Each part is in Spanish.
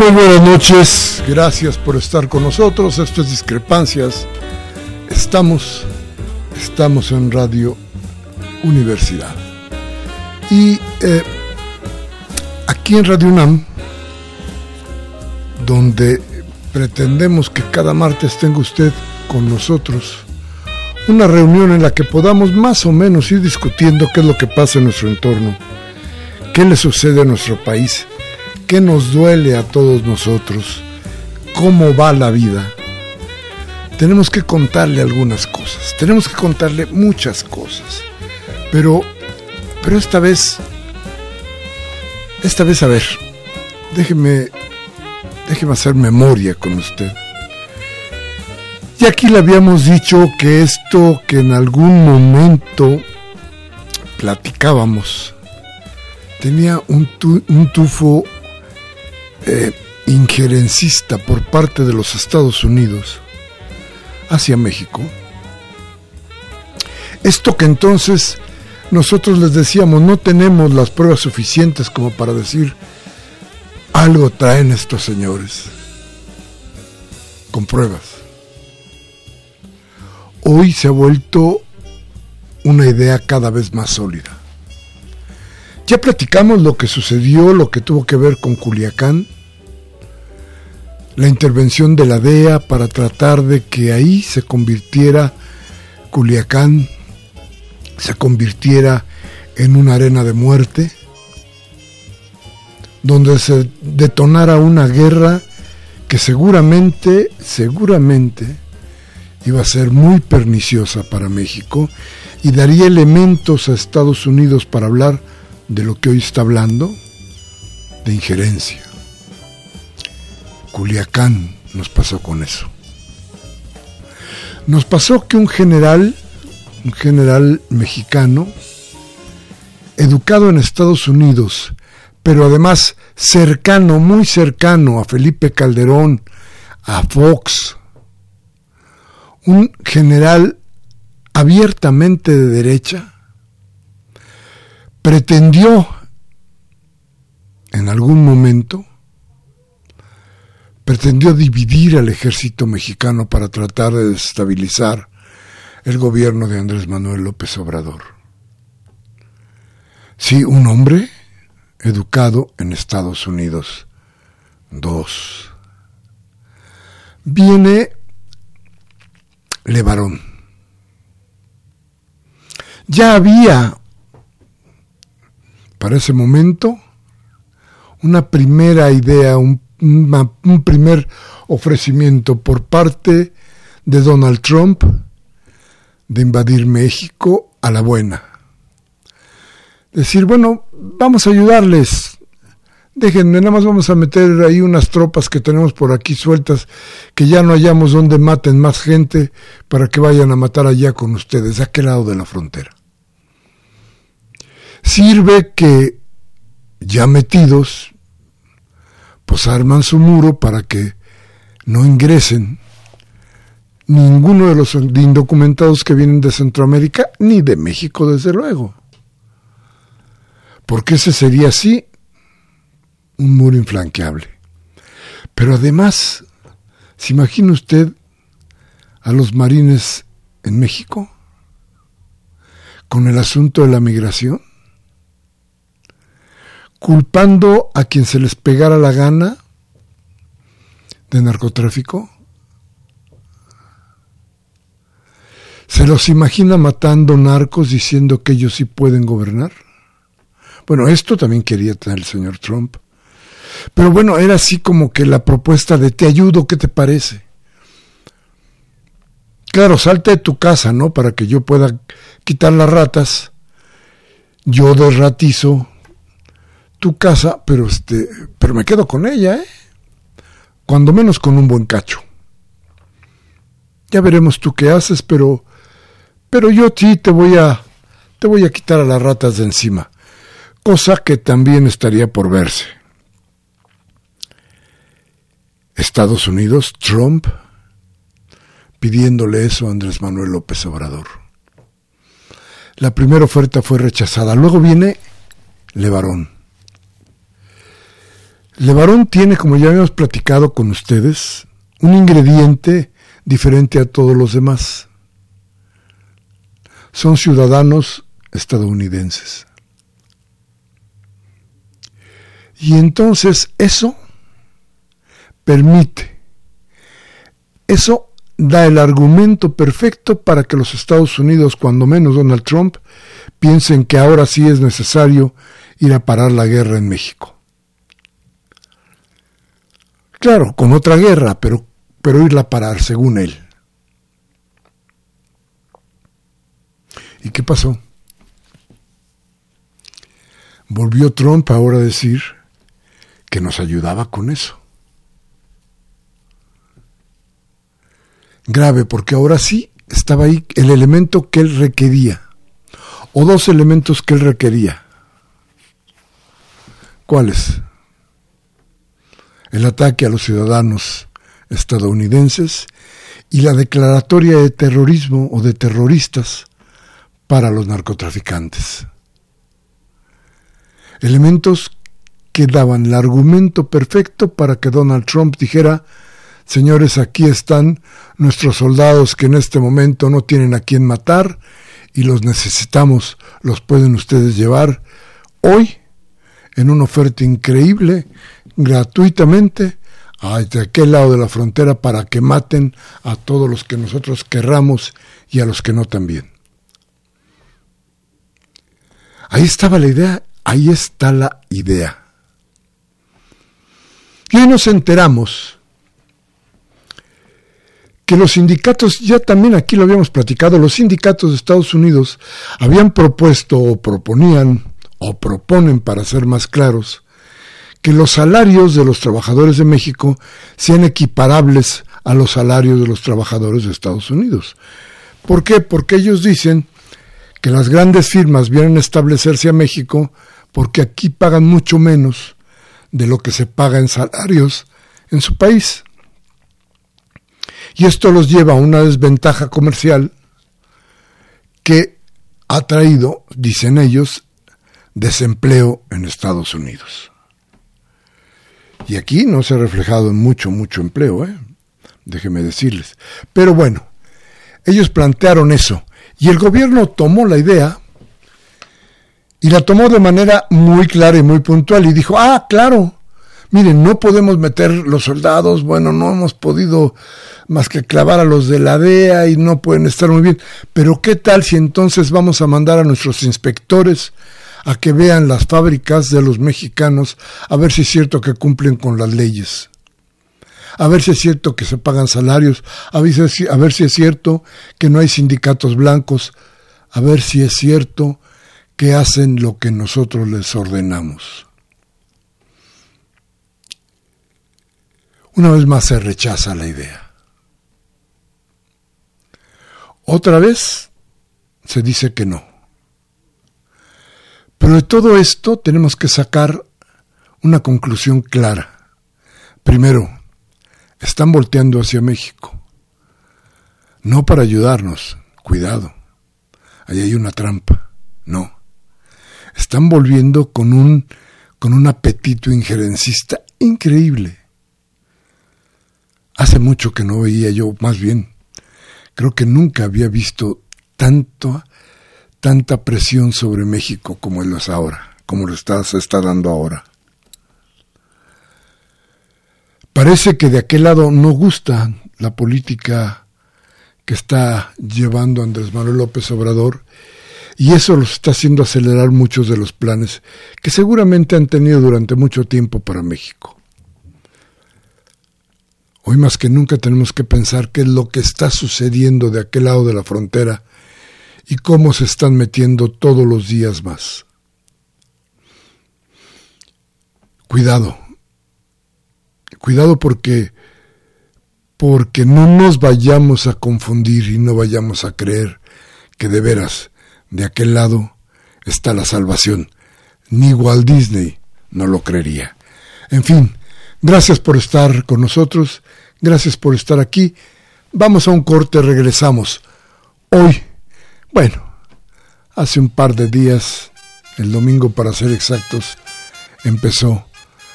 Muy buenas noches, gracias por estar con nosotros. Esto es Discrepancias. Estamos, estamos en Radio Universidad. Y eh, aquí en Radio UNAM, donde pretendemos que cada martes tenga usted con nosotros una reunión en la que podamos más o menos ir discutiendo qué es lo que pasa en nuestro entorno, qué le sucede a nuestro país qué nos duele a todos nosotros, cómo va la vida, tenemos que contarle algunas cosas, tenemos que contarle muchas cosas, pero, pero esta vez, esta vez a ver, déjeme, déjeme hacer memoria con usted. Y aquí le habíamos dicho que esto que en algún momento platicábamos tenía un, un tufo eh, injerencista por parte de los Estados Unidos hacia México. Esto que entonces nosotros les decíamos, no tenemos las pruebas suficientes como para decir, algo traen estos señores, con pruebas. Hoy se ha vuelto una idea cada vez más sólida. Ya platicamos lo que sucedió, lo que tuvo que ver con Culiacán, la intervención de la DEA para tratar de que ahí se convirtiera Culiacán, se convirtiera en una arena de muerte, donde se detonara una guerra que seguramente, seguramente iba a ser muy perniciosa para México y daría elementos a Estados Unidos para hablar de lo que hoy está hablando, de injerencia. Culiacán nos pasó con eso. Nos pasó que un general, un general mexicano, educado en Estados Unidos, pero además cercano, muy cercano a Felipe Calderón, a Fox, un general abiertamente de derecha, pretendió en algún momento, pretendió dividir al ejército mexicano para tratar de desestabilizar el gobierno de Andrés Manuel López Obrador. Sí, un hombre educado en Estados Unidos. Dos. Viene Levarón. Ya había para ese momento una primera idea, un, primer ofrecimiento por parte de Donald Trump de invadir México a la buena. Decir, bueno, vamos a ayudarles. Déjenme, nada más vamos a meter ahí unas tropas que tenemos por aquí sueltas, que ya no hayamos donde maten más gente para que vayan a matar allá con ustedes, a aquel lado de la frontera. Sirve que ya metidos, pues arman su muro para que no ingresen ninguno de los indocumentados que vienen de Centroamérica, ni de México, desde luego. Porque ese sería así un muro inflanqueable. Pero además, ¿se imagina usted a los marines en México con el asunto de la migración? Culpando a quien se les pegara la gana de narcotráfico. ¿Se los imagina matando narcos diciendo que ellos sí pueden gobernar? Bueno, esto también quería tener el señor Trump. Pero bueno, era así como que la propuesta de te ayudo, ¿qué te parece? Claro, salte de tu casa, ¿no? Para que yo pueda quitar las ratas. Yo desratizo tu casa, pero este, pero me quedo con ella, ¿eh? Cuando menos con un buen cacho. Ya veremos tú qué haces, pero pero yo sí te voy a te voy a quitar a las ratas de encima, cosa que también estaría por verse. Estados Unidos, Trump, pidiéndole eso a Andrés Manuel López Obrador. La primera oferta fue rechazada. Luego viene Levarón. Levarón tiene, como ya habíamos platicado con ustedes, un ingrediente diferente a todos los demás. Son ciudadanos estadounidenses. Y entonces eso permite. Eso da el argumento perfecto para que los Estados Unidos, cuando menos Donald Trump, piensen que ahora sí es necesario ir a parar la guerra en México. Claro, con otra guerra, pero, pero irla a parar, según él. ¿Y qué pasó? Volvió Trump ahora a decir que nos ayudaba con eso. grave, porque ahora sí estaba ahí el elemento que él requería, o dos elementos que él requería. ¿Cuáles? El ataque a los ciudadanos estadounidenses y la declaratoria de terrorismo o de terroristas para los narcotraficantes. Elementos que daban el argumento perfecto para que Donald Trump dijera Señores, aquí están nuestros soldados que en este momento no tienen a quien matar y los necesitamos, los pueden ustedes llevar hoy en una oferta increíble, gratuitamente, a aquel lado de la frontera para que maten a todos los que nosotros querramos y a los que no también. Ahí estaba la idea, ahí está la idea. Y hoy nos enteramos que los sindicatos, ya también aquí lo habíamos platicado, los sindicatos de Estados Unidos habían propuesto o proponían o proponen, para ser más claros, que los salarios de los trabajadores de México sean equiparables a los salarios de los trabajadores de Estados Unidos. ¿Por qué? Porque ellos dicen que las grandes firmas vienen a establecerse a México porque aquí pagan mucho menos de lo que se paga en salarios en su país. Y esto los lleva a una desventaja comercial que ha traído, dicen ellos, desempleo en Estados Unidos. Y aquí no se ha reflejado en mucho, mucho empleo, ¿eh? déjeme decirles. Pero bueno, ellos plantearon eso. Y el gobierno tomó la idea y la tomó de manera muy clara y muy puntual y dijo, ah, claro, miren, no podemos meter los soldados, bueno, no hemos podido más que clavar a los de la DEA y no pueden estar muy bien, pero ¿qué tal si entonces vamos a mandar a nuestros inspectores a que vean las fábricas de los mexicanos a ver si es cierto que cumplen con las leyes? A ver si es cierto que se pagan salarios, a ver si, a ver si es cierto que no hay sindicatos blancos, a ver si es cierto que hacen lo que nosotros les ordenamos. Una vez más se rechaza la idea. Otra vez se dice que no. Pero de todo esto tenemos que sacar una conclusión clara. Primero, están volteando hacia México. No para ayudarnos, cuidado, ahí hay una trampa. No. Están volviendo con un, con un apetito injerencista increíble. Hace mucho que no veía yo, más bien, creo que nunca había visto tanto, tanta presión sobre México como lo es ahora, como lo está, dando ahora. Parece que de aquel lado no gusta la política que está llevando Andrés Manuel López Obrador y eso los está haciendo acelerar muchos de los planes que seguramente han tenido durante mucho tiempo para México. Hoy más que nunca tenemos que pensar qué es lo que está sucediendo de aquel lado de la frontera y cómo se están metiendo todos los días más. Cuidado, cuidado porque porque no nos vayamos a confundir y no vayamos a creer que de veras de aquel lado está la salvación. Ni Walt Disney no lo creería. En fin, gracias por estar con nosotros, gracias por estar aquí. Vamos a un corte, regresamos. Hoy, bueno, hace un par de días, el domingo para ser exactos, empezó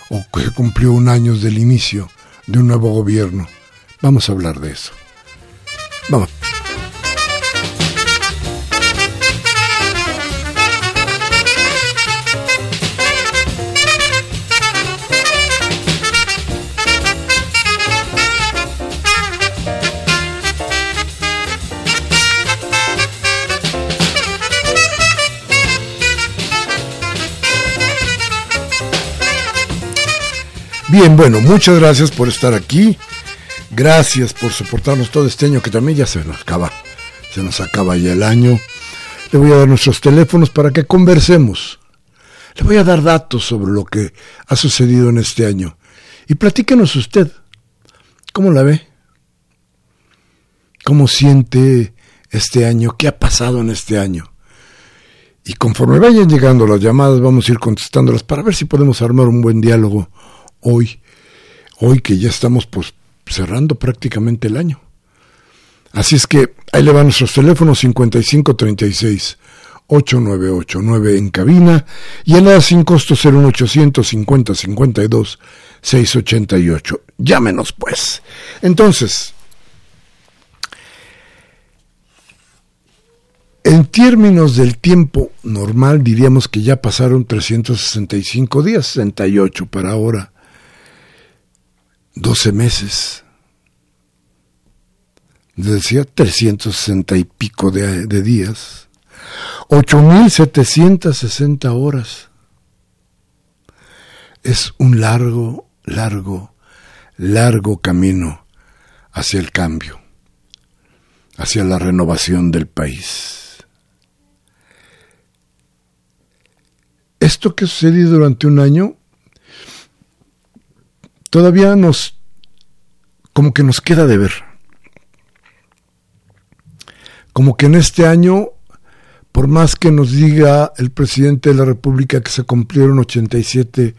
o cumplió un año del inicio de un nuevo gobierno. Vamos a hablar de eso. Vamos. Bien, bueno, muchas gracias por estar aquí. Gracias por soportarnos todo este año que también ya se nos acaba. Se nos acaba ya el año. Le voy a dar nuestros teléfonos para que conversemos. Le voy a dar datos sobre lo que ha sucedido en este año. Y platíquenos usted. ¿Cómo la ve? ¿Cómo siente este año? ¿Qué ha pasado en este año? Y conforme vayan llegando las llamadas, vamos a ir contestándolas para ver si podemos armar un buen diálogo hoy, hoy que ya estamos pues cerrando prácticamente el año. Así es que ahí le van nuestros teléfonos 5536 8989 en cabina y en la sin costo 01800 50 52 688. Llámenos pues. Entonces, en términos del tiempo normal diríamos que ya pasaron 365 días, 68 para ahora. 12 meses. Decía 360 y pico de, de días. 8.760 horas. Es un largo, largo, largo camino hacia el cambio, hacia la renovación del país. Esto que ha sucedido durante un año todavía nos, como que nos queda de ver. Como que en este año, por más que nos diga el presidente de la República que se cumplieron 87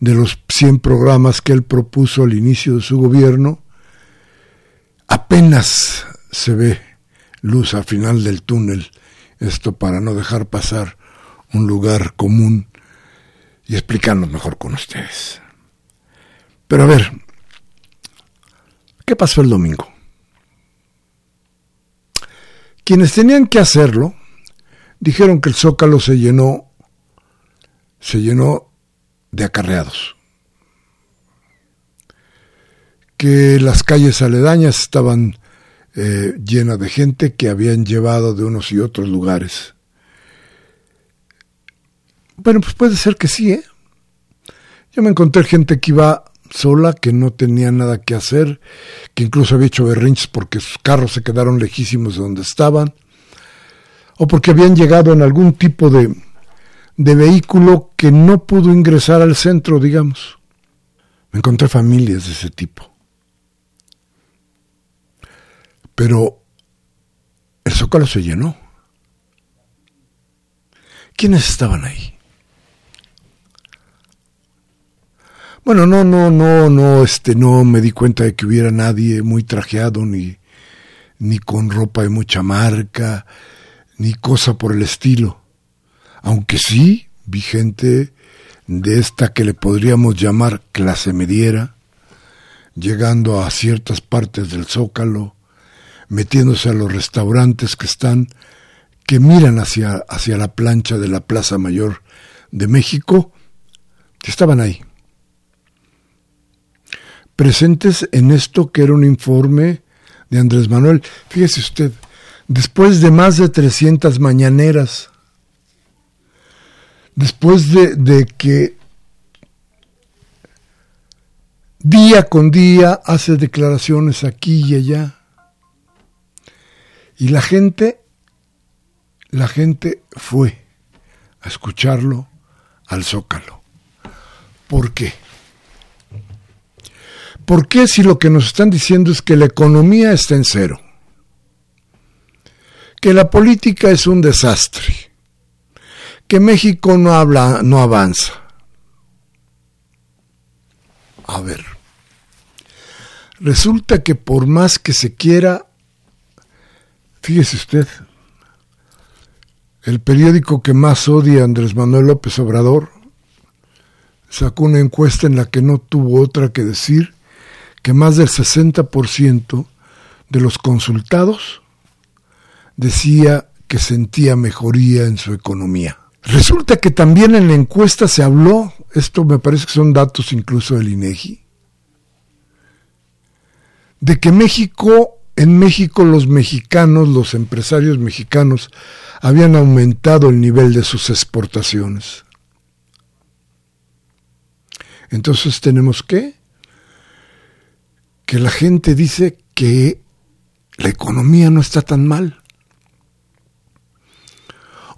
de los 100 programas que él propuso al inicio de su gobierno, apenas se ve luz al final del túnel, esto para no dejar pasar un lugar común y explicarnos mejor con ustedes. Pero a ver, ¿qué pasó el domingo? Quienes tenían que hacerlo dijeron que el zócalo se llenó, se llenó de acarreados, que las calles aledañas estaban eh, llenas de gente que habían llevado de unos y otros lugares. Bueno, pues puede ser que sí, ¿eh? Yo me encontré gente que iba sola, que no tenía nada que hacer, que incluso había hecho berrinches porque sus carros se quedaron lejísimos de donde estaban, o porque habían llegado en algún tipo de, de vehículo que no pudo ingresar al centro, digamos. Me encontré familias de ese tipo. Pero el zócalo se llenó. ¿Quiénes estaban ahí? Bueno, no, no, no, no, este, no me di cuenta de que hubiera nadie muy trajeado, ni, ni con ropa de mucha marca, ni cosa por el estilo. Aunque sí vi gente de esta que le podríamos llamar clase mediera, llegando a ciertas partes del zócalo, metiéndose a los restaurantes que están, que miran hacia, hacia la plancha de la Plaza Mayor de México, que estaban ahí. Presentes en esto que era un informe de Andrés Manuel. Fíjese usted, después de más de 300 mañaneras, después de, de que día con día hace declaraciones aquí y allá, y la gente, la gente fue a escucharlo al zócalo. ¿Por qué? ¿Por qué si lo que nos están diciendo es que la economía está en cero? Que la política es un desastre. Que México no habla, no avanza. A ver. Resulta que por más que se quiera Fíjese usted, el periódico que más odia Andrés Manuel López Obrador sacó una encuesta en la que no tuvo otra que decir que más del 60% de los consultados decía que sentía mejoría en su economía. Resulta que también en la encuesta se habló, esto me parece que son datos incluso del INEGI, de que México en México los mexicanos, los empresarios mexicanos, habían aumentado el nivel de sus exportaciones. Entonces tenemos que que la gente dice que la economía no está tan mal.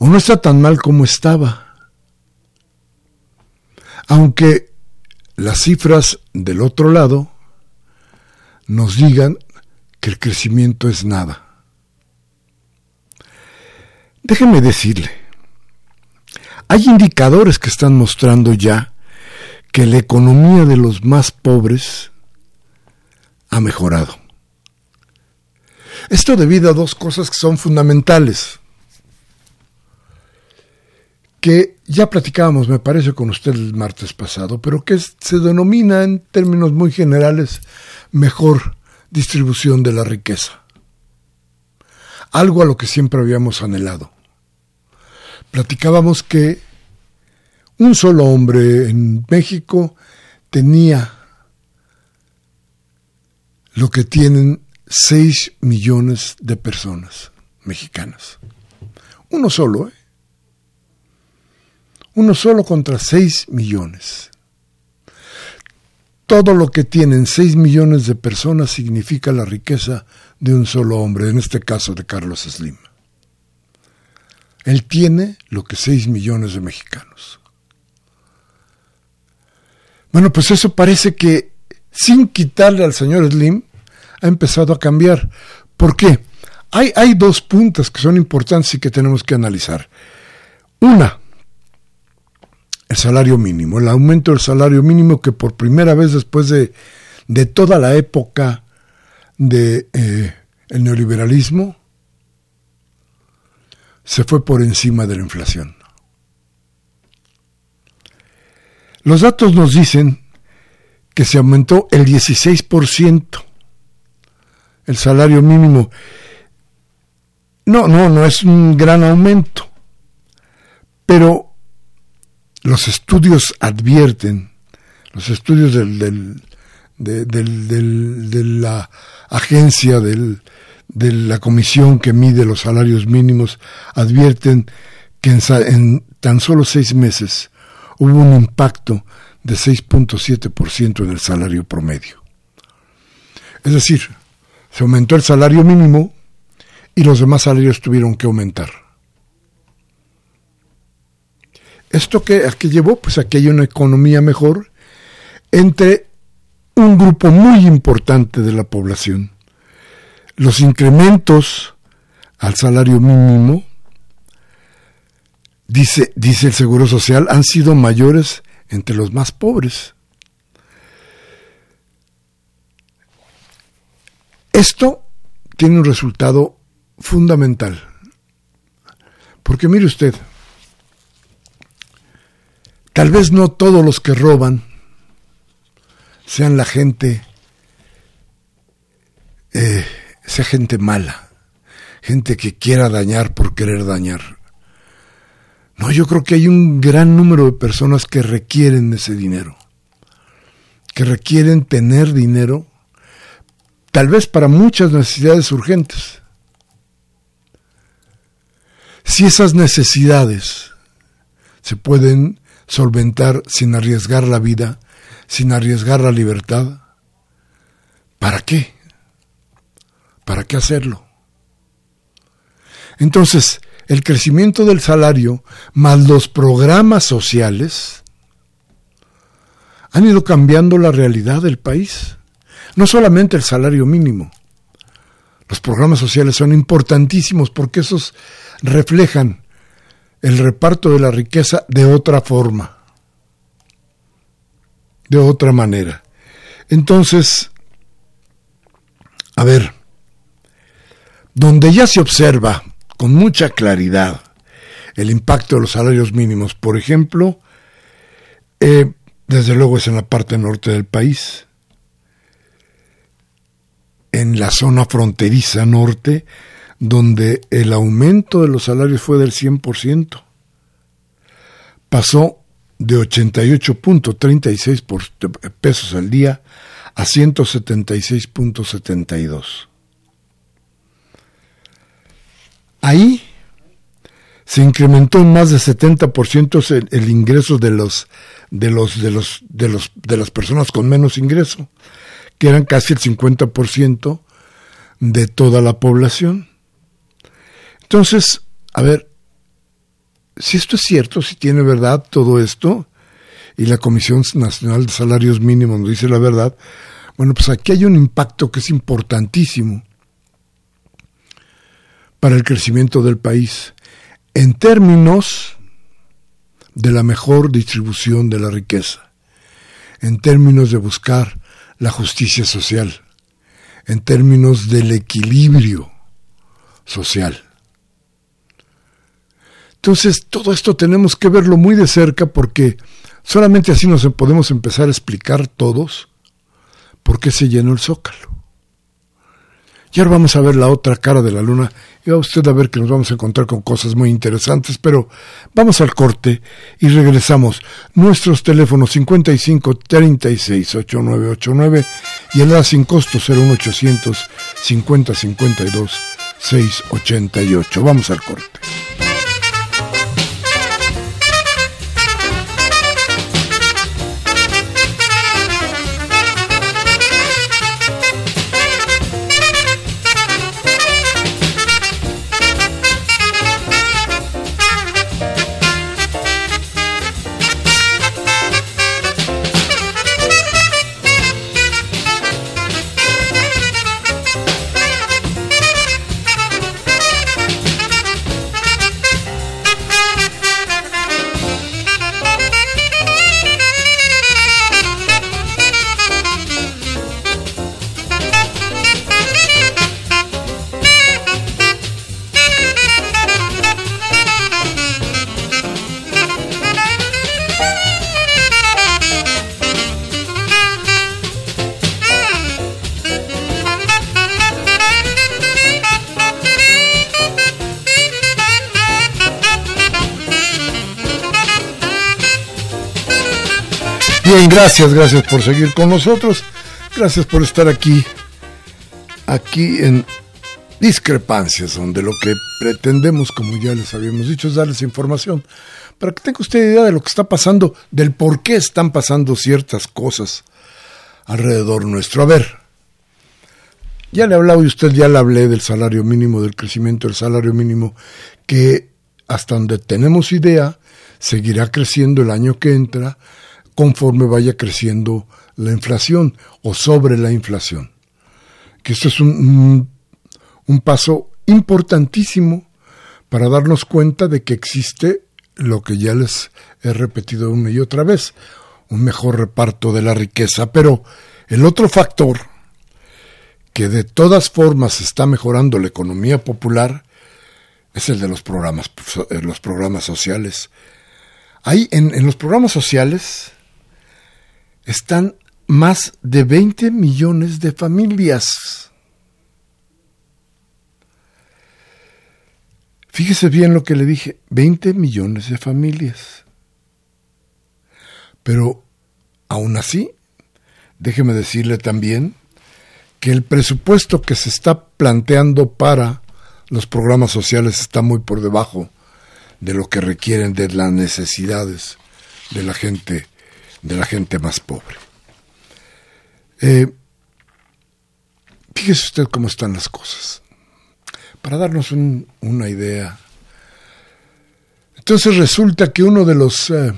O no está tan mal como estaba. Aunque las cifras del otro lado nos digan que el crecimiento es nada. Déjeme decirle, hay indicadores que están mostrando ya que la economía de los más pobres ha mejorado. Esto debido a dos cosas que son fundamentales, que ya platicábamos, me parece, con usted el martes pasado, pero que se denomina en términos muy generales mejor distribución de la riqueza. Algo a lo que siempre habíamos anhelado. Platicábamos que un solo hombre en México tenía lo que tienen 6 millones de personas mexicanas. Uno solo, ¿eh? Uno solo contra 6 millones todo lo que tienen 6 millones de personas significa la riqueza de un solo hombre, en este caso de Carlos Slim. Él tiene lo que 6 millones de mexicanos. Bueno, pues eso parece que sin quitarle al señor Slim ha empezado a cambiar. ¿Por qué? Hay, hay dos puntas que son importantes y que tenemos que analizar. Una, el salario mínimo, el aumento del salario mínimo que por primera vez después de, de toda la época de eh, neoliberalismo se fue por encima de la inflación. Los datos nos dicen que se aumentó el 16% el salario mínimo. No, no, no es un gran aumento, pero los estudios advierten, los estudios del, de, la agencia de la comisión que mide los salarios mínimos, advierten que en, tan solo seis meses hubo un impacto de 6.7% en el salario promedio. Es decir, se aumentó el salario mínimo y los demás salarios tuvieron que aumentar. ¿Esto que, a qué llevó? Pues a que haya una economía mejor entre un grupo muy importante de la población. Los incrementos al salario mínimo dice, dice el Seguro Social, han sido mayores entre los más pobres. Esto tiene un resultado fundamental. Porque mire usted, tal vez no todos los que roban sean la gente, eh, sea gente mala, gente que quiera dañar por querer dañar. No, yo creo que hay un gran número de personas que requieren ese dinero, que requieren tener dinero, tal vez para muchas necesidades urgentes. Si esas necesidades se pueden solventar sin arriesgar la vida, sin arriesgar la libertad, ¿para qué? ¿Para qué hacerlo? Entonces, el crecimiento del salario más los programas sociales han ido cambiando la realidad del país. No solamente el salario mínimo. Los programas sociales son importantísimos porque esos reflejan el reparto de la riqueza de otra forma de otra manera. Entonces, a ver, donde ya se observa con mucha claridad el impacto de los salarios mínimos, por ejemplo, eh, desde luego es en la parte norte del país, en la zona fronteriza norte, donde el aumento de los salarios fue del 100%. Pasó de 88.36 pesos al día a 176.72. Ahí se incrementó en más de 70% el, el ingreso de los de los de los de los de las personas con menos ingreso, que eran casi el 50% de toda la población. Entonces, a ver, si esto es cierto, si tiene verdad todo esto, y la Comisión Nacional de Salarios Mínimos nos dice la verdad, bueno, pues aquí hay un impacto que es importantísimo para el crecimiento del país en términos de la mejor distribución de la riqueza, en términos de buscar la justicia social, en términos del equilibrio social. Entonces, todo esto tenemos que verlo muy de cerca porque solamente así nos podemos empezar a explicar todos por qué se llenó el zócalo. Y ahora vamos a ver la otra cara de la luna y va usted a ver que nos vamos a encontrar con cosas muy interesantes, pero vamos al corte y regresamos. Nuestros teléfonos 55 36 8989 y el A sin costo 01800 50 52 688. Vamos al corte. Gracias, gracias por seguir con nosotros. Gracias por estar aquí, aquí en Discrepancias, donde lo que pretendemos, como ya les habíamos dicho, es darles información para que tenga usted idea de lo que está pasando, del por qué están pasando ciertas cosas alrededor nuestro. A ver, ya le he hablado y usted ya le hablé del salario mínimo, del crecimiento del salario mínimo, que hasta donde tenemos idea, seguirá creciendo el año que entra conforme vaya creciendo la inflación o sobre la inflación. Que esto es un, un, paso importantísimo para darnos cuenta de que existe lo que ya les he repetido una y otra vez, un mejor reparto de la riqueza, pero el otro factor que de todas formas está mejorando la economía popular es el de los programas, eh, los programas sociales. Ahí en, en los programas sociales están más de 20 millones de familias. Fíjese bien lo que le dije, 20 millones de familias. Pero aún así, déjeme decirle también que el presupuesto que se está planteando para los programas sociales está muy por debajo de lo que requieren de las necesidades de la gente, de la gente más pobre. Eh, fíjese usted cómo están las cosas. Para darnos una idea. Entonces resulta que uno de los eh,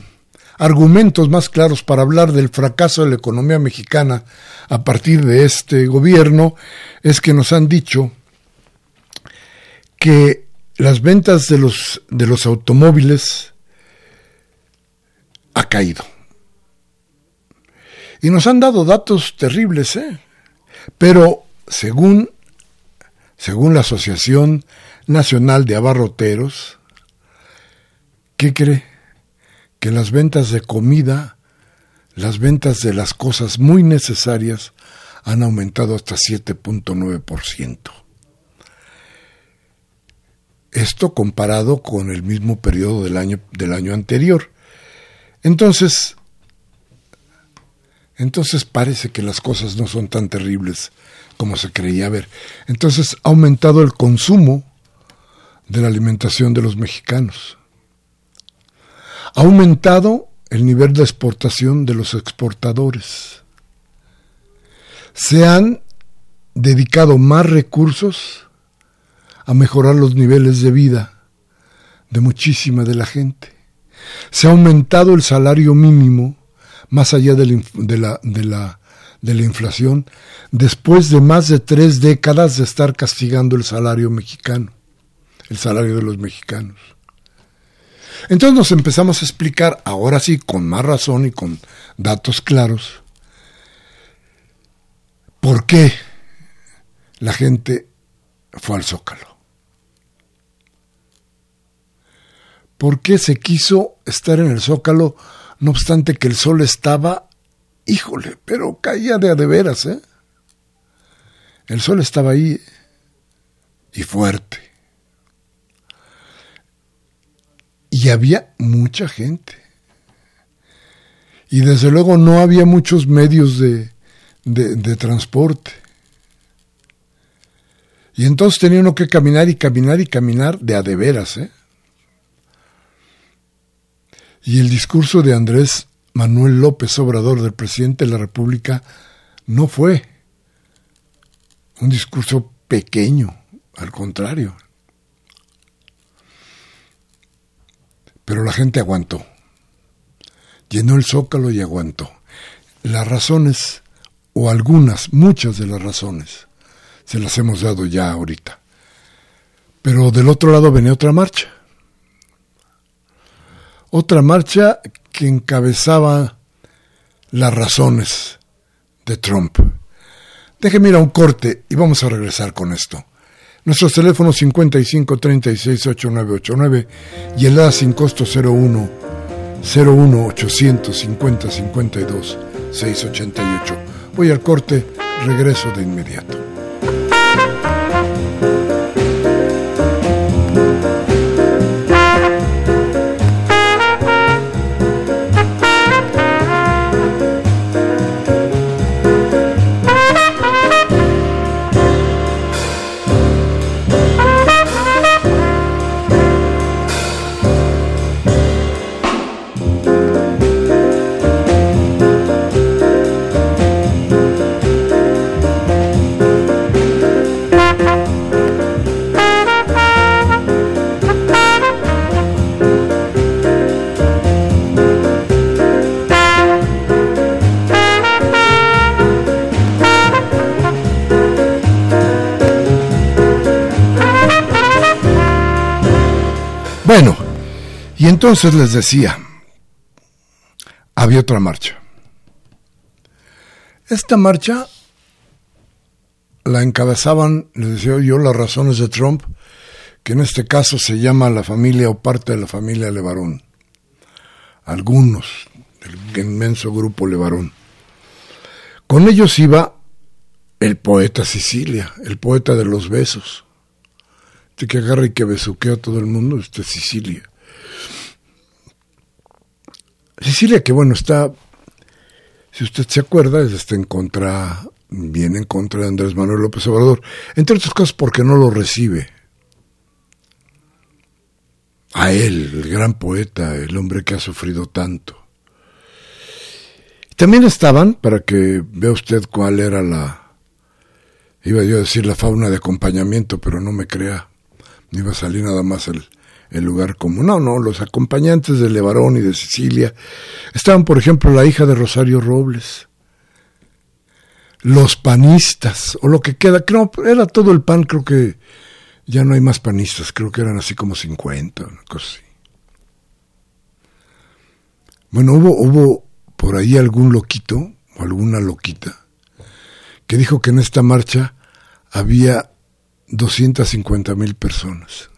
argumentos más claros para hablar del fracaso de la economía mexicana a partir de este gobierno es que nos han dicho que las ventas de los, de los automóviles ha caído. Y nos han dado datos terribles, ¿eh? Pero según, según la Asociación Nacional de Abarroteros, ¿qué cree? Que las ventas de comida, las ventas de las cosas muy necesarias han aumentado hasta 7.9%. Esto comparado con el mismo periodo del año, del año anterior. Entonces, entonces parece que las cosas no son tan terribles como se creía ver. Entonces ha aumentado el consumo de la alimentación de los mexicanos. Ha aumentado el nivel de exportación de los exportadores. Se han dedicado más recursos a mejorar los niveles de vida de muchísima de la gente. Se ha aumentado el salario mínimo más allá de la, de la, de la, inflación, después de más de tres décadas de estar castigando el salario mexicano, el salario de los mexicanos. Entonces nos empezamos a explicar, ahora sí, con más razón y con datos claros, por qué la gente fue al zócalo. ¿Por qué se quiso estar en el zócalo no obstante que el sol estaba, híjole, pero caía de a de veras, ¿eh? El sol estaba ahí y fuerte. Y había mucha gente. Y desde luego no había muchos medios de, de, transporte. Y entonces tenía uno que caminar y caminar y caminar de a de veras, ¿eh? Y el discurso de Andrés Manuel López Obrador, del presidente de la República, no fue un discurso pequeño, al contrario. Pero la gente aguantó. Llenó el zócalo y aguantó. Las razones, o algunas, muchas de las razones, se las hemos dado ya ahorita. Pero del otro lado venía otra marcha otra marcha que encabezaba las razones de Trump. Déjeme ir a un corte y vamos a regresar con esto. Nuestros teléfonos 55 36 8989 y el A sin costo 01 01 850 52 688. Voy al corte, regreso de inmediato. Entonces les decía, había otra marcha. Esta marcha la encabezaban, les decía yo, las razones de Trump, que en este caso se llama la familia o parte de la familia Levarón. Algunos del inmenso grupo Levarón. Con ellos iba el poeta Sicilia, el poeta de los besos. Este que agarra y que besuquea a todo el mundo, este Sicilia. Sicilia, que bueno, está, si usted se acuerda, está en contra, viene en contra de Andrés Manuel López Obrador, entre otras cosas porque no lo recibe. A él, el gran poeta, el hombre que ha sufrido tanto. También estaban, para que vea usted cuál era la, iba yo a decir la fauna de acompañamiento, pero no me crea, no iba a salir nada más el, el lugar común. No, no, los acompañantes de Levarón y de Sicilia estaban, por ejemplo, la hija de Rosario Robles, los panistas, o lo que queda, creo, era todo el pan, creo que ya no hay más panistas, creo que eran así como 50, una cosa así. Bueno, hubo, hubo por ahí algún loquito, o alguna loquita, que dijo que en esta marcha había 250 mil personas.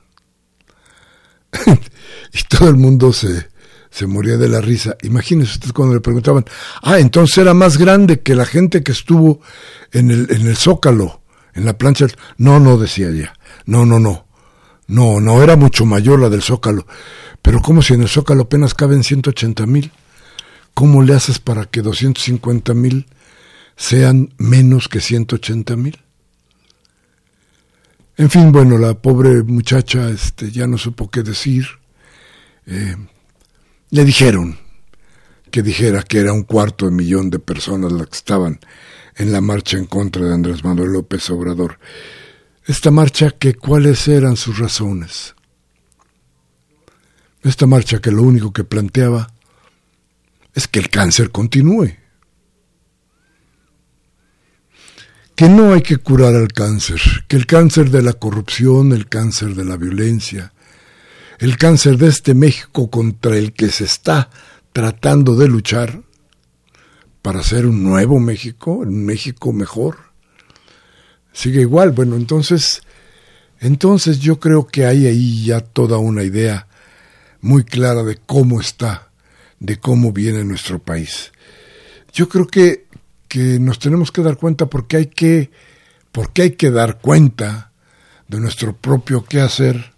y todo el mundo se, se moría de la risa. Imagínese usted cuando le preguntaban, ah, entonces era más grande que la gente que estuvo en el, en el Zócalo, en la plancha. No, no, decía ella. No, no, no. No, no, era mucho mayor la del Zócalo. Pero ¿cómo si en el Zócalo apenas caben 180 mil? ¿Cómo le haces para que 250 mil sean menos que 180 mil? En fin, bueno, la pobre muchacha este, ya no supo qué decir. Eh, le dijeron que dijera que era un cuarto de millón de personas las que estaban en la marcha en contra de Andrés Manuel López Obrador. Esta marcha que cuáles eran sus razones. Esta marcha que lo único que planteaba es que el cáncer continúe. Que no hay que curar al cáncer, que el cáncer de la corrupción, el cáncer de la violencia, el cáncer de este México contra el que se está tratando de luchar para hacer un nuevo México, un México mejor, sigue igual. Bueno, entonces, entonces yo creo que hay ahí ya toda una idea muy clara de cómo está, de cómo viene nuestro país. Yo creo que que nos tenemos que dar cuenta porque hay que, porque hay que dar cuenta de nuestro propio quehacer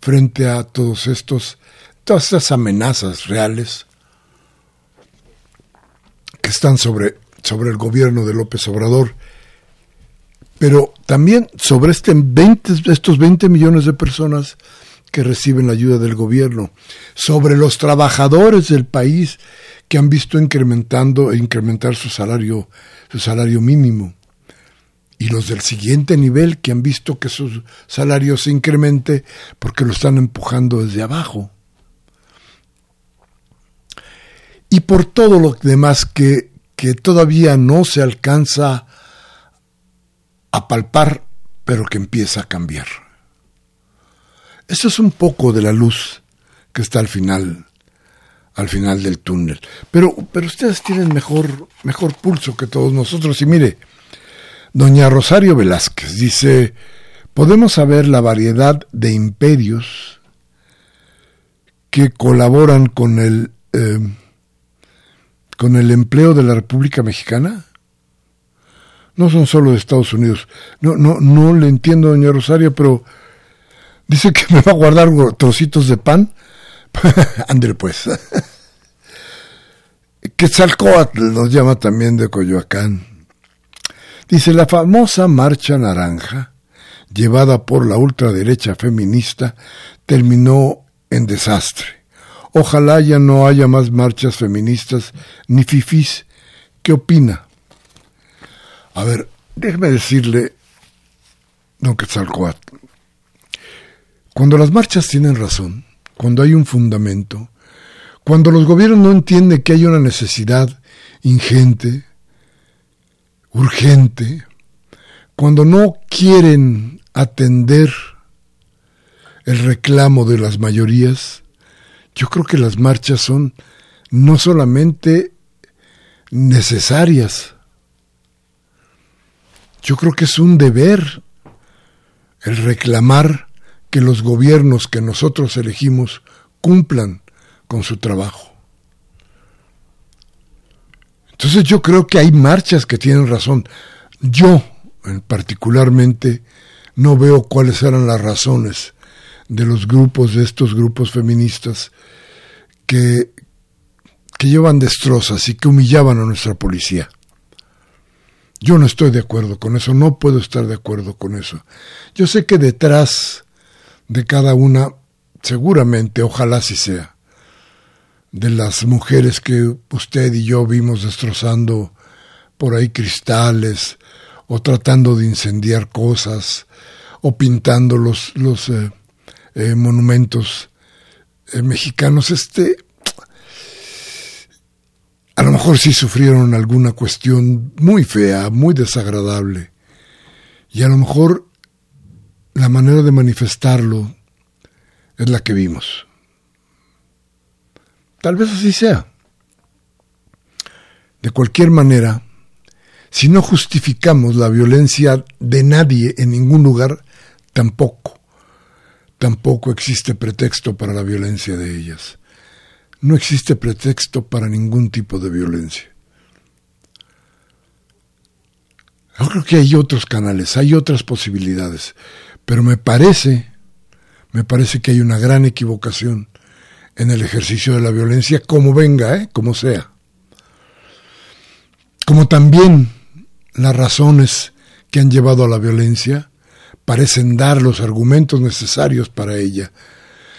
frente a todos estos, todas estas amenazas reales que están sobre, sobre el gobierno de López Obrador, pero también sobre este 20, estos 20 millones de personas que reciben la ayuda del gobierno, sobre los trabajadores del país que han visto incrementando incrementar su salario, su salario mínimo. Y los del siguiente nivel que han visto que su salario se incremente porque lo están empujando desde abajo. Y por todo lo demás que, que todavía no se alcanza a palpar, pero que empieza a cambiar. Eso es un poco de la luz que está al final al final del túnel. Pero, pero ustedes tienen mejor, mejor pulso que todos nosotros. Y mire, doña Rosario Velázquez dice, podemos saber la variedad de imperios que colaboran con el, eh, con el empleo de la República Mexicana. No son solo de Estados Unidos. No, no, no le entiendo, doña Rosario, pero dice que me va a guardar trocitos de pan André, pues. Quetzalcoatl nos llama también de Coyoacán. Dice, la famosa Marcha Naranja, llevada por la ultraderecha feminista, terminó en desastre. Ojalá ya no haya más marchas feministas ni fifís. ¿Qué opina? A ver, déjeme decirle, don Quetzalcoatl, cuando las marchas tienen razón, cuando hay un fundamento, cuando los gobiernos no entienden que hay una necesidad ingente, urgente, cuando no quieren atender el reclamo de las mayorías, Yo creo que las marchas son no solamente necesarias, yo creo que es un deber el reclamar que los gobiernos que nosotros elegimos cumplan con su trabajo. Entonces yo creo que hay marchas que tienen razón. Yo, particularmente, no veo cuáles eran las razones de los grupos, de estos grupos feministas que, que llevan destrozas y que humillaban a nuestra policía. Yo no estoy de acuerdo con eso, no puedo estar de acuerdo con eso. Yo sé que detrás de cada una, seguramente, ojalá sí sea, de las mujeres que usted y yo vimos destrozando por ahí cristales, o tratando de incendiar cosas, o pintando los, los eh, eh, monumentos eh, mexicanos, este, a lo mejor sí sufrieron alguna cuestión muy fea, muy desagradable. Y a lo mejor la manera de manifestarlo es la que vimos. Tal vez así sea. De cualquier manera, si no justificamos la violencia de nadie en ningún lugar, tampoco, tampoco existe pretexto para la violencia de ellas no existe pretexto para ningún tipo de violencia. Yo creo que hay otros canales, hay otras posibilidades, pero me parece, me parece que hay una gran equivocación en el ejercicio de la violencia, como venga, ¿eh? como sea. Como también las razones que han llevado a la violencia parecen dar los argumentos necesarios para ella,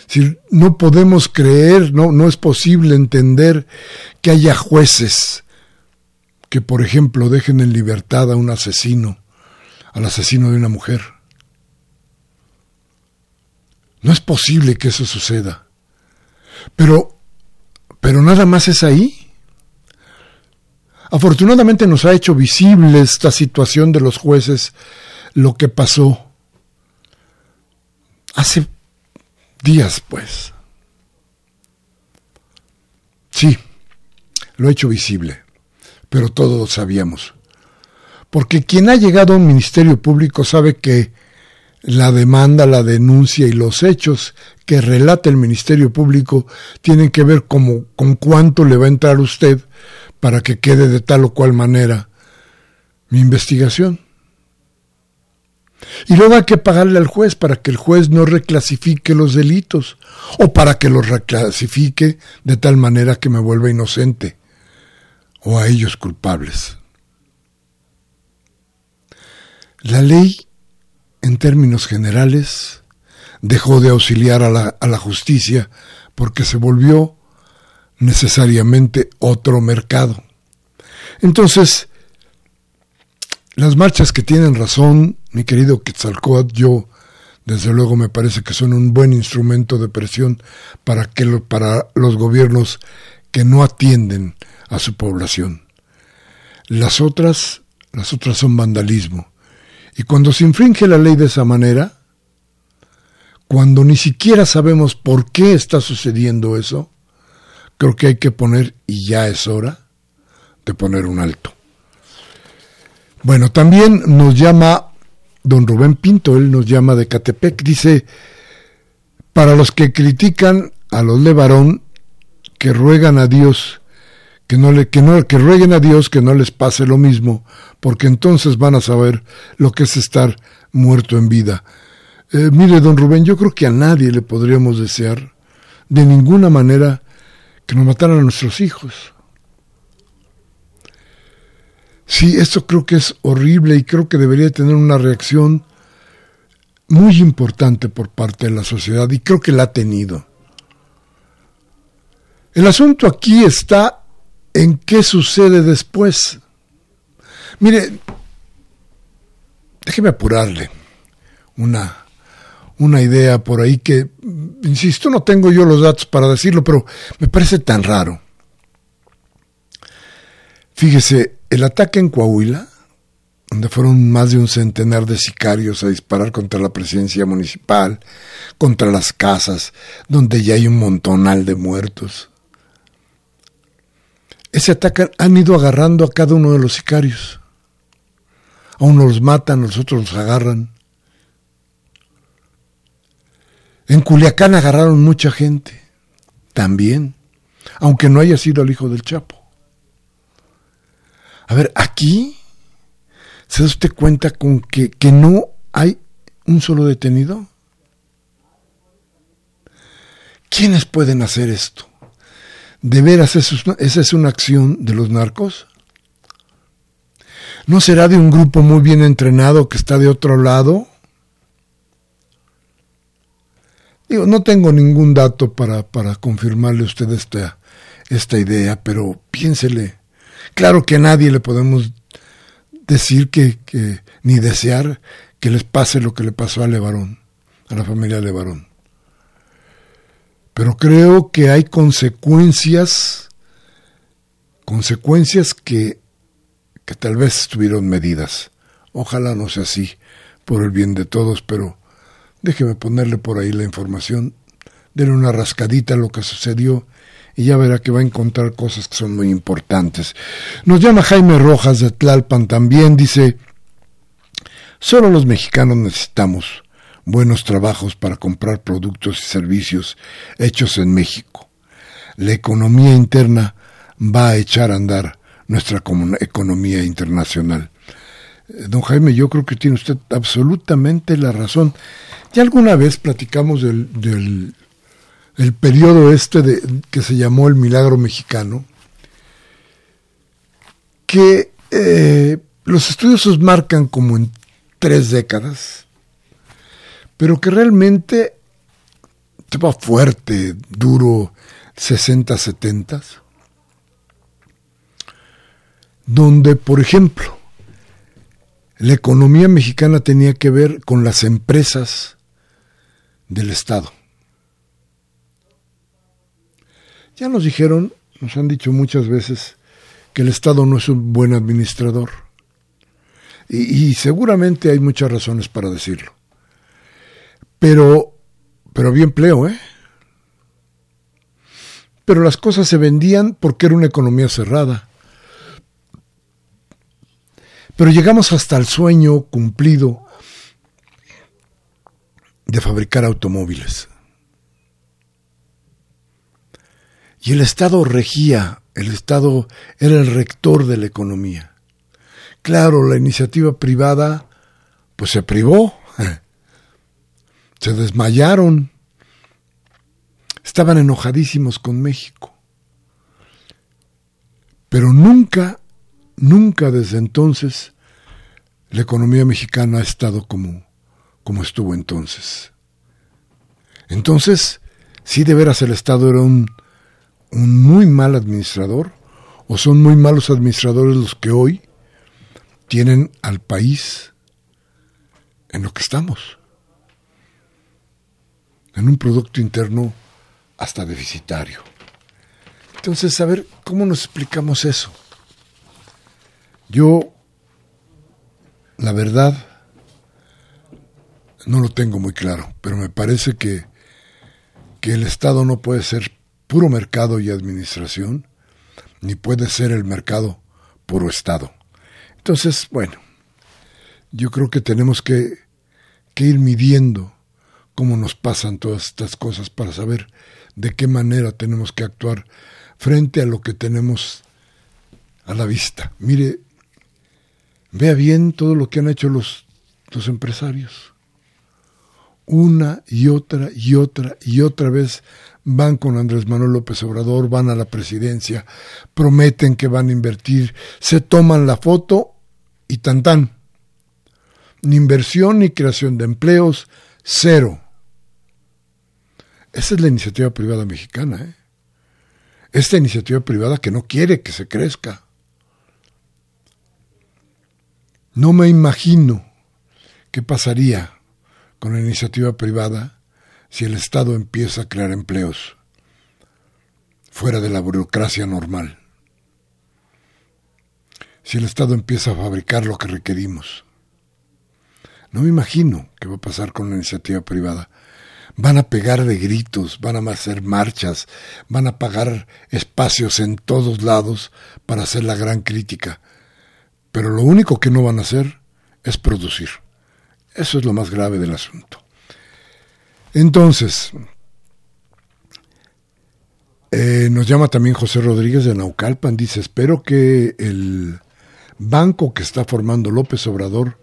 si no podemos creer, no, no es posible entender que haya jueces que, por ejemplo, dejen en libertad a un asesino, al asesino de una mujer. No es posible que eso suceda. Pero, pero nada más es ahí. Afortunadamente nos ha hecho visible esta situación de los jueces, lo que pasó hace días, pues. Sí, lo he hecho visible, pero todos lo sabíamos. Porque quien ha llegado a un ministerio público sabe que la demanda, la denuncia y los hechos que relata el Ministerio Público tienen que ver con cuánto le va a entrar usted para que quede de tal o cual manera mi investigación. Y luego hay que pagarle al juez para que el juez no reclasifique los delitos o para que los reclasifique de tal manera que me vuelva inocente o a ellos culpables. La ley, en términos generales, dejó de auxiliar a la, a la justicia porque se volvió necesariamente otro mercado. Entonces, las marchas que tienen razón, mi querido Quetzalcoatl, yo desde luego me parece que son un buen instrumento de presión para, que para los gobiernos que no atienden a su población. Las otras, las otras son vandalismo. Y cuando se infringe la ley de esa manera, cuando ni siquiera sabemos por qué está sucediendo eso, creo que hay que poner, y ya es hora, de poner un alto. Bueno, también nos llama don Rubén Pinto, él nos llama de Catepec, dice, para los que critican a los Levarón, que ruegan a Dios, que no le, que no, que rueguen a Dios que no les pase lo mismo, porque entonces van a saber lo que es estar muerto en vida. Eh, mire, don Rubén, yo creo que a nadie le podríamos desear de ninguna manera que nos mataran a nuestros hijos. Sí, esto creo que es horrible y creo que debería tener una reacción muy importante por parte de la sociedad y creo que la ha tenido. El asunto aquí está en qué sucede después. Mire, déjeme apurarle una, una idea por ahí que, insisto, no tengo yo los datos para decirlo, pero me parece tan raro. Fíjese, el ataque en Coahuila, donde fueron más de un centenar de sicarios a disparar contra la presidencia municipal, contra las casas, donde ya hay un montonal de muertos. Ese ataque han ido agarrando a cada uno de los sicarios. A unos los matan, a los otros los agarran. En Culiacán agarraron mucha gente, también, aunque no haya sido el hijo del Chapo. A ver, aquí se da usted cuenta con que, que no hay un solo detenido. ¿Quiénes pueden hacer esto? ¿De veras esa es una acción de los narcos? ¿No será de un grupo muy bien entrenado que está de otro lado? Digo, no tengo ningún dato para, para confirmarle a usted esta, esta idea, pero piénsele. Claro que a nadie le podemos decir que, que, ni desear que les pase lo que le pasó a Levarón, a la familia Levarón. Pero creo que hay consecuencias, consecuencias que, que tal vez estuvieron medidas. Ojalá no sea así, por el bien de todos, pero déjeme ponerle por ahí la información, denle una rascadita a lo que sucedió y ya verá que va a encontrar cosas que son muy importantes. Nos llama Jaime Rojas de Tlalpan también, dice, solo los mexicanos necesitamos buenos trabajos para comprar productos y servicios hechos en México. La economía interna va a echar a andar nuestra economía internacional. Eh, don Jaime, yo creo que tiene usted absolutamente la razón. Ya alguna vez platicamos del, del el periodo este que se llamó el milagro mexicano, que eh, los estudiosos marcan como en tres décadas, pero que realmente estaba fuerte, duro, 60, 70, donde, por ejemplo, la economía mexicana tenía que ver con las empresas del Estado. Ya nos dijeron, nos han dicho muchas veces, que el Estado no es un buen administrador. Y, seguramente hay muchas razones para decirlo. Pero, pero bien empleo, ¿eh? Pero las cosas se vendían porque era una economía cerrada. Pero llegamos hasta el sueño cumplido de fabricar automóviles. Y el Estado regía, el Estado era el rector de la economía. Claro, la iniciativa privada, pues se privó, se desmayaron, estaban enojadísimos con México. Pero nunca, nunca desde entonces la economía mexicana ha estado como, como estuvo entonces. Entonces, sí de veras el Estado era un un muy mal administrador o son muy malos administradores los que hoy tienen al país en lo que estamos, en un Producto Interno hasta deficitario. Entonces, a ver, ¿cómo nos explicamos eso? Yo, la verdad, no lo tengo muy claro, pero me parece que, que el Estado no puede ser puro mercado y administración, ni puede ser el mercado puro Estado. Entonces, bueno, yo creo que tenemos que, que ir midiendo cómo nos pasan todas estas cosas para saber de qué manera tenemos que actuar frente a lo que tenemos a la vista. Mire, vea bien todo lo que han hecho los, empresarios. Una y otra y otra y otra vez van con Andrés Manuel López Obrador, van a la presidencia, prometen que van a invertir, se toman la foto y tan tan. Ni inversión ni creación de empleos, cero. Esa es la iniciativa privada mexicana. ¿eh? Esta iniciativa privada que no quiere que se crezca. No me imagino qué pasaría con la iniciativa privada si el Estado empieza a crear empleos fuera de la burocracia normal. si el Estado empieza a fabricar lo que requerimos. No me imagino qué va a pasar con la iniciativa privada. Van a pegar de gritos, van a hacer marchas, van a pagar espacios en todos lados para hacer la gran crítica. Pero lo único que no van a hacer es producir. Eso es lo más grave del asunto. Entonces, eh, nos llama también José Rodríguez de Naucalpan, dice, espero que el banco que está formando López Obrador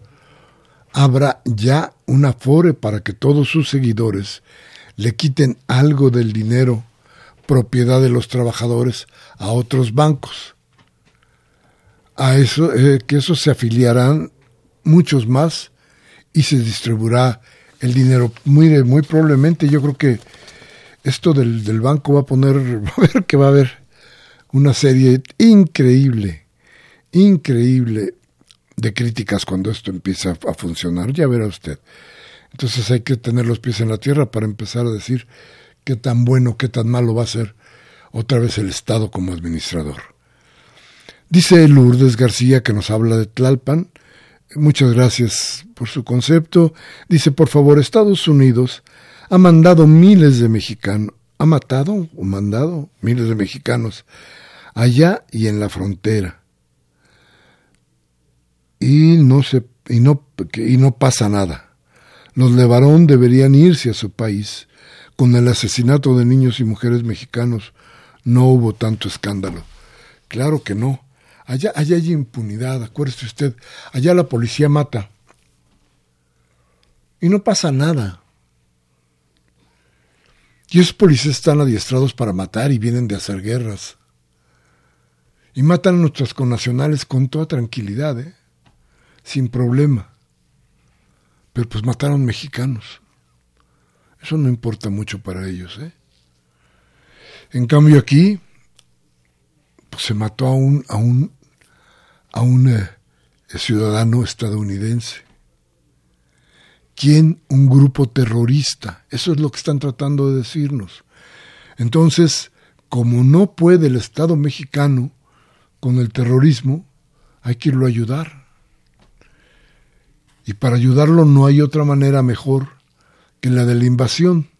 abra ya un afore para que todos sus seguidores le quiten algo del dinero propiedad de los trabajadores a otros bancos. A eso, eh, que eso se afiliarán muchos más y se distribuirá el dinero. Muy, muy probablemente yo creo que esto del, del banco va a poner, va a ver que va a haber una serie increíble, increíble de críticas cuando esto empieza a funcionar, ya verá usted. Entonces hay que tener los pies en la tierra para empezar a decir qué tan bueno, qué tan malo va a ser otra vez el Estado como administrador. Dice Lourdes García que nos habla de Tlalpan. Muchas gracias por su concepto. Dice, por favor, Estados Unidos ha mandado miles de mexicanos, ha matado o mandado miles de mexicanos allá y en la frontera. Y no se y no y no pasa nada. Los Levarón deberían irse a su país. Con el asesinato de niños y mujeres mexicanos no hubo tanto escándalo. Claro que no. Allá, allá hay impunidad, acuérdese usted. Allá la policía mata. Y no pasa nada. Y esos policías están adiestrados para matar y vienen de hacer guerras. Y matan a nuestros connacionales con toda tranquilidad, ¿eh? Sin problema. Pero pues mataron mexicanos. Eso no importa mucho para ellos. ¿eh? En cambio aquí pues, se mató a un, a un, a un eh, ciudadano estadounidense quién un grupo terrorista. Eso es lo que están tratando de decirnos. Entonces, como no puede el Estado mexicano con el terrorismo, hay que irlo a ayudar. Y para ayudarlo no hay otra manera mejor que la de la invasión.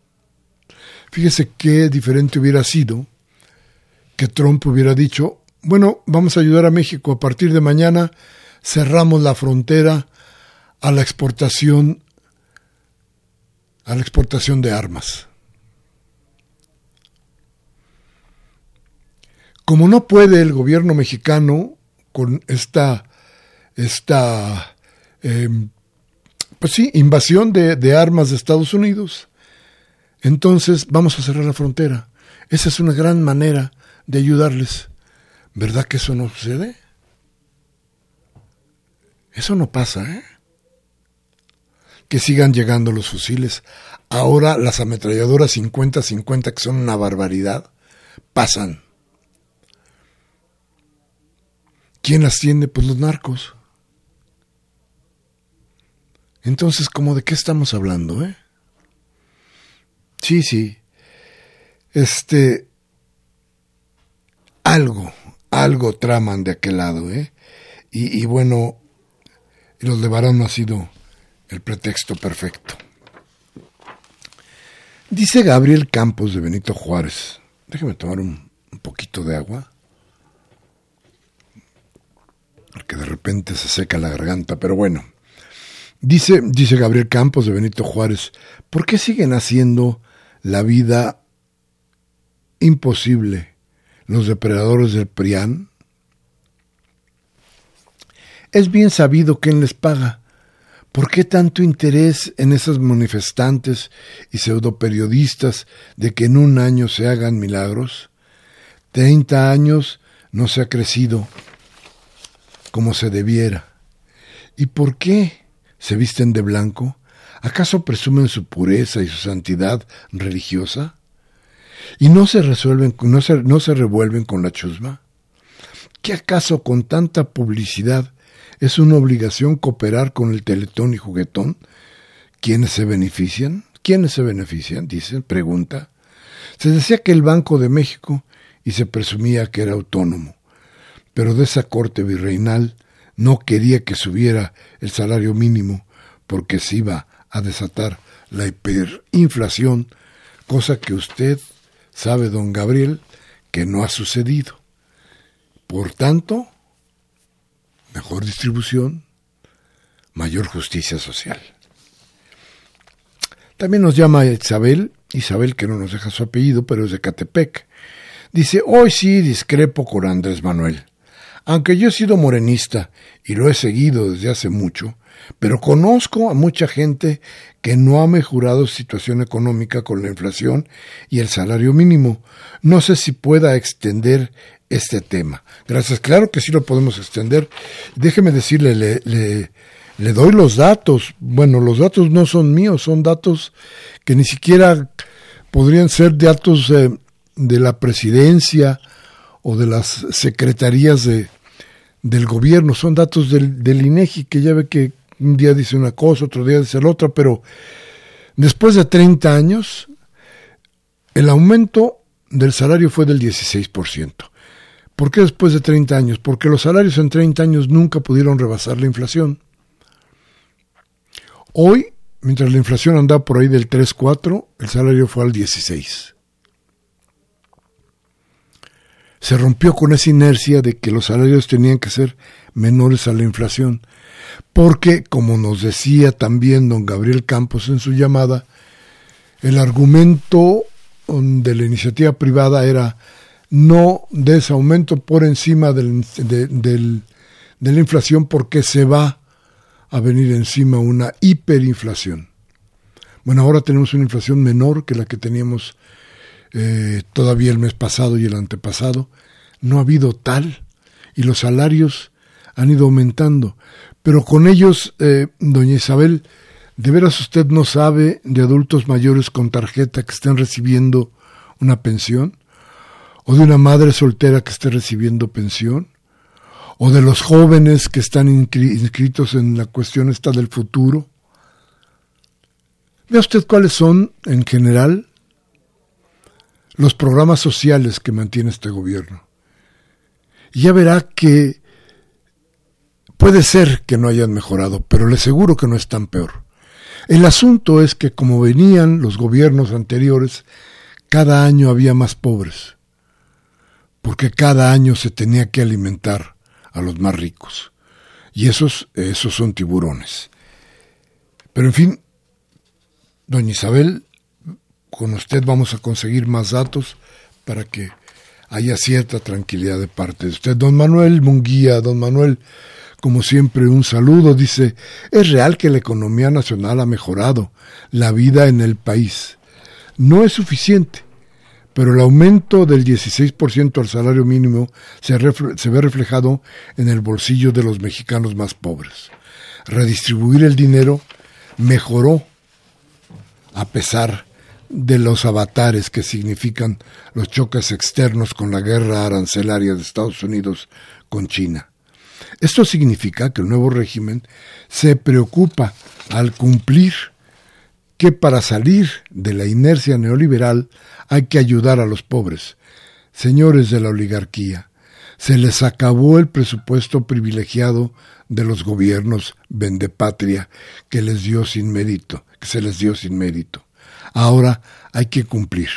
Fíjese qué diferente hubiera sido que Trump hubiera dicho, bueno, vamos a ayudar a México, a partir de mañana cerramos la frontera a la exportación a la exportación de armas. Como no puede el gobierno mexicano con esta, esta em, pues sí, invasión de, de armas de Estados Unidos, entonces vamos a cerrar la frontera. Esa es una gran manera de ayudarles. ¿Verdad que eso no sucede? Eso no pasa, ¿eh? que sigan llegando los fusiles. Ahora las ametralladoras 50-50, que son una barbaridad, pasan. ¿Quién las tiene? Pues los narcos. Entonces, ¿cómo de qué estamos hablando, eh? Sí, sí. Este. Algo, algo traman de aquel lado, ¿eh? Y, y bueno, los de Barón no ha sido el pretexto perfecto. Dice Gabriel Campos de Benito Juárez. Déjeme tomar un, poquito de agua. Porque de repente se seca la garganta, pero bueno. Dice, dice Gabriel Campos de Benito Juárez, ¿por qué siguen haciendo la vida imposible los depredadores del PRIAN? Es bien sabido quién les paga ¿Por qué tanto interés en esos manifestantes y pseudoperiodistas de que en un año se hagan milagros? Treinta años no se ha crecido como se debiera. ¿Y por qué se visten de blanco? ¿Acaso presumen su pureza y su santidad religiosa? ¿Y no se resuelven, no se, no se revuelven con la chusma? ¿Qué acaso con tanta publicidad es una obligación cooperar con el Teletón y Juguetón. ¿Quiénes se benefician? ¿Quiénes se benefician? Dicen, pregunta. Se decía que el Banco de México y se presumía que era autónomo. pero de esa corte virreinal no quería que subiera el salario mínimo porque se iba a desatar la hiperinflación, cosa que usted sabe, don Gabriel, que no ha sucedido. Por tanto, mejor distribución, mayor justicia social. También nos llama Isabel, Isabel que no nos deja su apellido, pero es de Catepec. Dice, hoy sí discrepo con Andrés Manuel. Aunque yo he sido morenista y lo he seguido desde hace mucho, pero conozco a mucha gente que no ha mejorado su situación económica con la inflación y el salario mínimo. No sé si pueda extender este tema. Gracias, claro que sí lo podemos extender. Déjeme decirle, le, doy los datos. Bueno, los datos no son míos, son datos que ni siquiera podrían ser datos de la presidencia o de las secretarías de, del gobierno, son datos del, del INEGI, que ya ve que un día dice una cosa, otro día dice la otra, pero después de 30 años, el aumento del salario fue del 16%. ¿Por qué después de 30 años? Porque los salarios en 30 años nunca pudieron rebasar la inflación. Hoy, mientras la inflación anda por ahí del 3-4, el salario fue al 16 se rompió con esa inercia de que los salarios tenían que ser menores a la inflación, porque, como nos decía también don Gabriel Campos en su llamada, el argumento de la iniciativa privada era no de ese aumento por encima del, de, la inflación porque se va a venir encima una hiperinflación. Bueno, ahora tenemos una inflación menor que la que teníamos eh, todavía el mes pasado y el antepasado, no ha habido tal y los salarios han ido aumentando. Pero con ellos, eh, doña Isabel, ¿de veras usted no sabe de adultos mayores con tarjeta que estén recibiendo una pensión? ¿O de una madre soltera que esté recibiendo pensión? ¿O de los jóvenes que están inscritos en la cuestión esta del futuro? Vea usted cuáles son, en general, los programas sociales que mantiene este gobierno. Y ya verá que puede ser que no hayan mejorado, pero le aseguro que no es tan peor. El asunto es que como venían los gobiernos anteriores, cada año había más pobres, porque cada año se tenía que alimentar a los más ricos. Y esos, esos son tiburones. Pero en fin, doña Isabel con usted vamos a conseguir más datos para que haya cierta tranquilidad de parte de usted. Don Manuel Munguía, don Manuel, como siempre, un saludo. Dice, es real que la economía nacional ha mejorado la vida en el país. No es suficiente, pero el aumento del 16% al salario mínimo se, se ve reflejado en el bolsillo de los mexicanos más pobres. Redistribuir el dinero mejoró a pesar de los avatares que significan los choques externos con la guerra arancelaria de Estados Unidos con China. Esto significa que el nuevo régimen se preocupa al cumplir que para salir de la inercia neoliberal hay que ayudar a los pobres. Señores de la oligarquía, se les acabó el presupuesto privilegiado de los gobiernos vendepatria que les dio sin mérito, que se les dio sin mérito. Ahora hay que cumplir.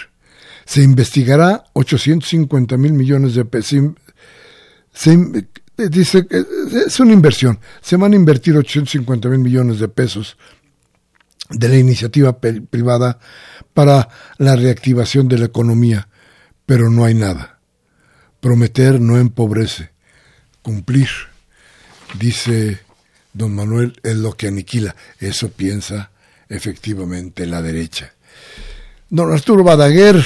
Se investigará 850 mil millones de pesos. dice, es una inversión. Se van a invertir 850 mil millones de pesos de la iniciativa privada para la reactivación de la economía, pero no hay nada. Prometer no empobrece. Cumplir, dice don Manuel, es lo que aniquila. Eso piensa efectivamente la derecha. Don Arturo Badaguer,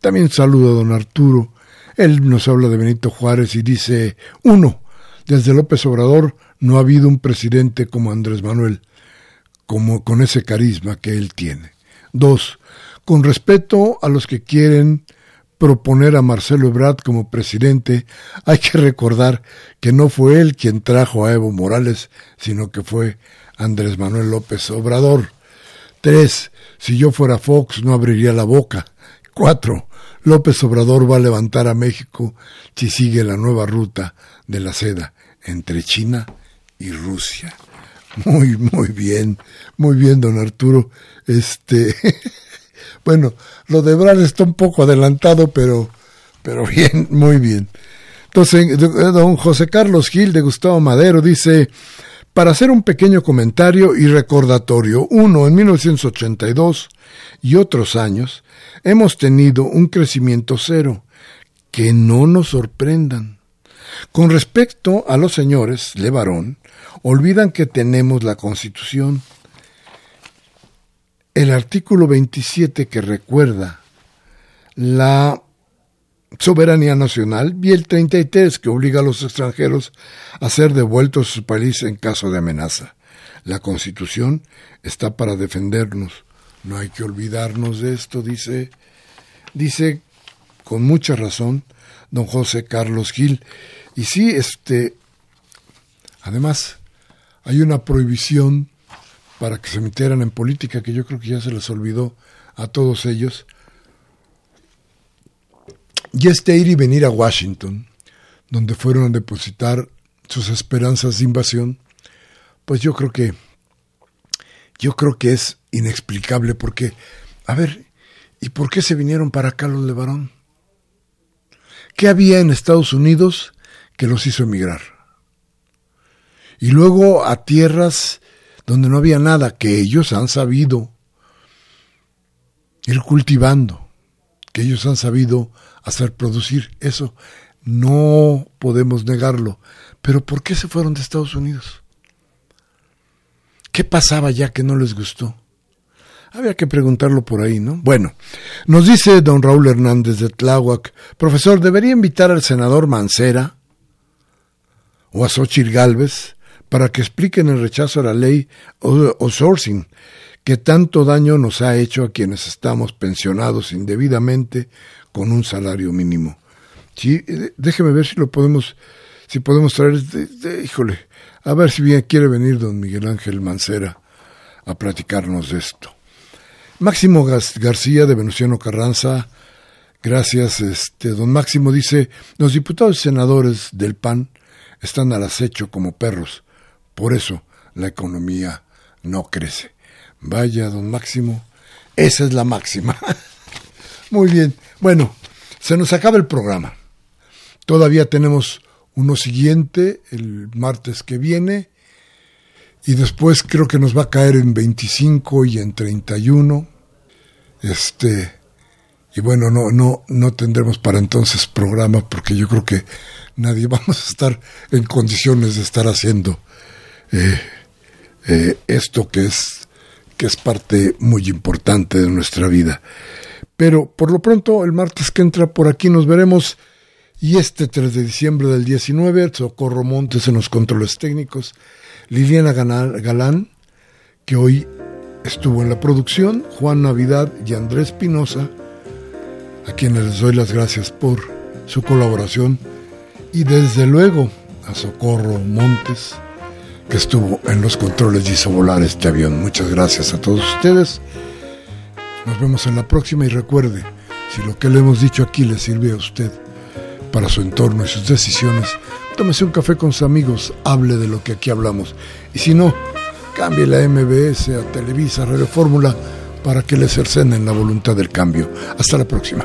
también saludo a don Arturo. Él nos habla de Benito Juárez y dice, uno, desde López Obrador no ha habido un presidente como Andrés Manuel, como con ese carisma que él tiene. Dos, con respeto a los que quieren proponer a Marcelo Ebrard como presidente, hay que recordar que no fue él quien trajo a Evo Morales, sino que fue Andrés Manuel López Obrador. Tres, si yo fuera Fox no abriría la boca. Cuatro, López Obrador va a levantar a México si sigue la nueva ruta de la seda entre China y Rusia. Muy, muy bien, muy bien, don Arturo. Este, bueno, lo de Bral está un poco adelantado, pero, pero bien, muy bien. Entonces, don José Carlos Gil de Gustavo Madero dice, para hacer un pequeño comentario y recordatorio, uno, en 1982 y otros años, hemos tenido un crecimiento cero. Que no nos sorprendan. Con respecto a los señores Levarón, olvidan que tenemos la Constitución. El artículo 27 que recuerda la soberanía nacional y el 33 que obliga a los extranjeros a ser devueltos a su país en caso de amenaza. La Constitución está para defendernos. No hay que olvidarnos de esto, dice, dice con mucha razón don José Carlos Gil. Y sí, este, además, hay una prohibición para que se metieran en política que yo creo que ya se les olvidó a todos ellos. Y este ir y venir a Washington, donde fueron a depositar sus esperanzas de invasión, pues yo creo que yo creo que es inexplicable porque, a ver, ¿y por qué se vinieron para acá los Levarón? ¿Qué había en Estados Unidos que los hizo emigrar? Y luego a tierras donde no había nada, que ellos han sabido ir cultivando, que ellos han sabido hacer producir. Eso no podemos negarlo. Pero ¿por qué se fueron de Estados Unidos? ¿Qué pasaba ya que no les gustó? Había que preguntarlo por ahí, ¿no? Bueno, nos dice don Raúl Hernández de Tláhuac, profesor, ¿debería invitar al senador Mancera o a Xochitl Galvez para que expliquen el rechazo a la ley o, sourcing que tanto daño nos ha hecho a quienes estamos pensionados indebidamente con un salario mínimo. Sí, eh, déjeme ver si lo podemos, si podemos traer, híjole, a ver si bien quiere venir don Miguel Ángel Mancera a platicarnos de esto. Máximo García de Venustiano Carranza, gracias. Este, don Máximo dice, los diputados y senadores del PAN están al acecho como perros, por eso la economía no crece. Vaya, don Máximo, esa es la máxima. Muy bien, bueno, se nos acaba el programa. Todavía tenemos uno siguiente el martes que viene y después creo que nos va a caer en 25 y en 31 este, y bueno, no, no, no tendremos para entonces programa porque yo creo que nadie vamos a estar en condiciones de estar haciendo eh, eh, esto que es, que es parte muy importante de nuestra vida. Pero por lo pronto, el martes que entra por aquí nos veremos. Y este 3 de diciembre del 19, Socorro Montes en los controles técnicos, Liliana Galán, que hoy Estuvo en la producción Juan Navidad y Andrés Pinoza, a quienes les doy las gracias por su colaboración, y desde luego a Socorro Montes, que estuvo en los controles y hizo volar este avión. Muchas gracias a todos ustedes. Nos vemos en la próxima y recuerde, si lo que le hemos dicho aquí le sirve a usted para su entorno y sus decisiones, tómese un café con sus amigos, hable de lo que aquí hablamos. Y si no, cambie la MBS a Televisa, Radio Fórmula, para que le cercenen la voluntad del cambio. Hasta la próxima.